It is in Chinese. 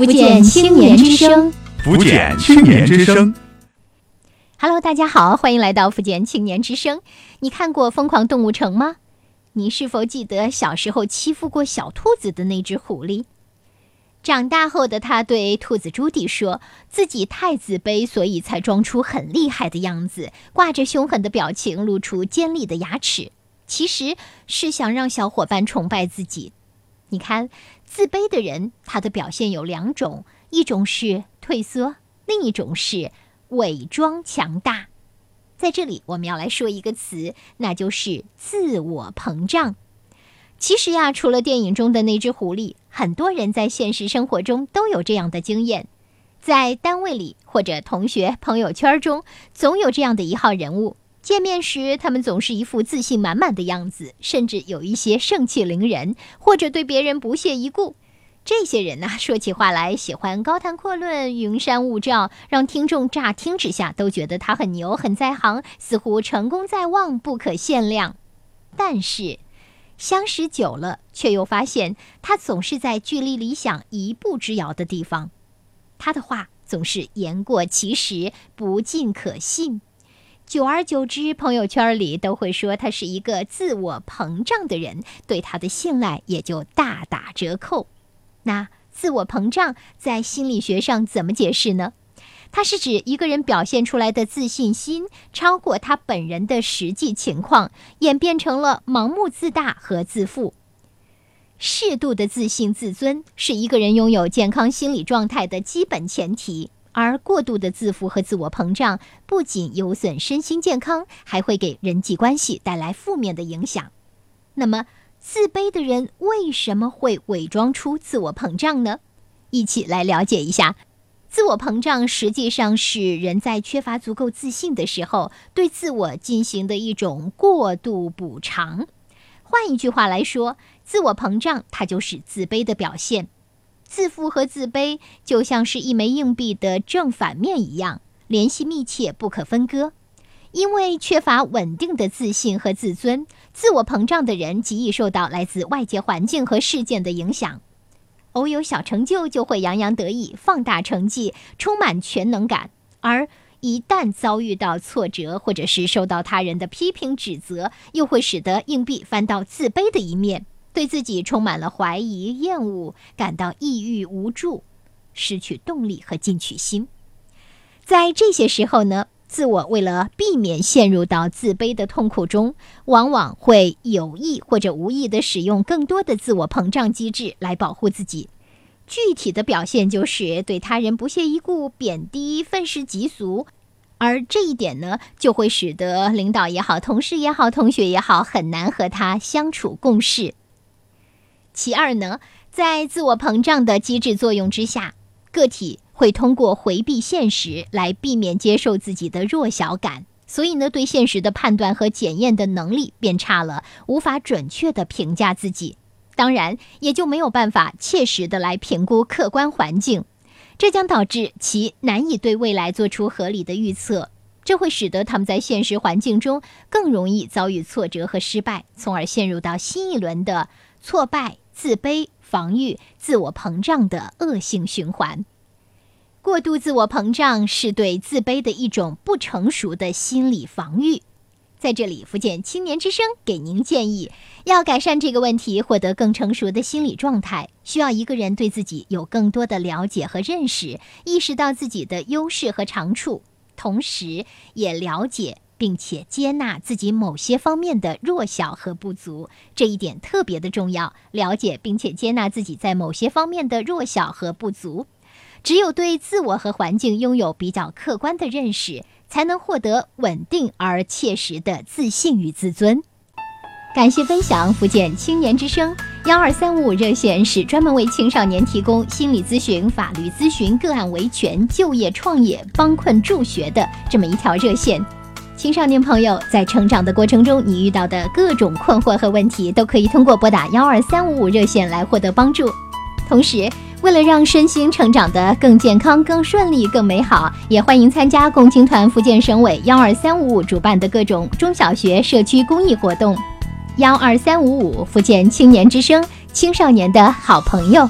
福建青年之声，福建青年之声。Hello，大家好，欢迎来到福建青年之声。你看过《疯狂动物城》吗？你是否记得小时候欺负过小兔子的那只狐狸？长大后的他对兔子朱迪说：“自己太自卑，所以才装出很厉害的样子，挂着凶狠的表情，露出尖利的牙齿。其实是想让小伙伴崇拜自己。你看，自卑的人，他的表现有两种：一种是退缩，另一种是伪装强大。在这里，我们要来说一个词，那就是自我膨胀。其实呀，除了电影中的那只狐狸。”很多人在现实生活中都有这样的经验，在单位里或者同学朋友圈中，总有这样的一号人物。见面时，他们总是一副自信满满的样子，甚至有一些盛气凌人，或者对别人不屑一顾。这些人呢，说起话来喜欢高谈阔论、云山雾罩，让听众乍听之下都觉得他很牛、很在行，似乎成功在望、不可限量。但是，相识久了，却又发现他总是在距离理想一步之遥的地方。他的话总是言过其实，不尽可信。久而久之，朋友圈里都会说他是一个自我膨胀的人，对他的信赖也就大打折扣。那自我膨胀在心理学上怎么解释呢？它是指一个人表现出来的自信心超过他本人的实际情况，演变成了盲目自大和自负。适度的自信、自尊是一个人拥有健康心理状态的基本前提，而过度的自负和自我膨胀不仅有损身心健康，还会给人际关系带来负面的影响。那么，自卑的人为什么会伪装出自我膨胀呢？一起来了解一下。自我膨胀实际上是人在缺乏足够自信的时候，对自我进行的一种过度补偿。换一句话来说，自我膨胀它就是自卑的表现。自负和自卑就像是一枚硬币的正反面一样，联系密切，不可分割。因为缺乏稳定的自信和自尊，自我膨胀的人极易受到来自外界环境和事件的影响。偶有小成就就会洋洋得意，放大成绩，充满全能感；而一旦遭遇到挫折，或者是受到他人的批评指责，又会使得硬币翻到自卑的一面，对自己充满了怀疑、厌恶，感到抑郁无助，失去动力和进取心。在这些时候呢？自我为了避免陷入到自卑的痛苦中，往往会有意或者无意地使用更多的自我膨胀机制来保护自己。具体的表现就是对他人不屑一顾、贬低、愤世嫉俗，而这一点呢，就会使得领导也好、同事也好、同学也好，很难和他相处共事。其二呢，在自我膨胀的机制作用之下，个体。会通过回避现实来避免接受自己的弱小感，所以呢，对现实的判断和检验的能力变差了，无法准确的评价自己，当然也就没有办法切实的来评估客观环境，这将导致其难以对未来做出合理的预测，这会使得他们在现实环境中更容易遭遇挫折和失败，从而陷入到新一轮的挫败、自卑、防御、自我膨胀的恶性循环。过度自我膨胀是对自卑的一种不成熟的心理防御。在这里，福建青年之声给您建议：要改善这个问题，获得更成熟的心理状态，需要一个人对自己有更多的了解和认识，意识到自己的优势和长处，同时也了解并且接纳自己某些方面的弱小和不足。这一点特别的重要，了解并且接纳自己在某些方面的弱小和不足。只有对自我和环境拥有比较客观的认识，才能获得稳定而切实的自信与自尊。感谢分享，福建青年之声幺二三五五热线是专门为青少年提供心理咨询、法律咨询、个案维权、就业创业、帮困助学的这么一条热线。青少年朋友在成长的过程中，你遇到的各种困惑和问题，都可以通过拨打幺二三五五热线来获得帮助。同时，为了让身心成长得更健康、更顺利、更美好，也欢迎参加共青团福建省委幺二三五五主办的各种中小学社区公益活动。幺二三五五福建青年之声，青少年的好朋友。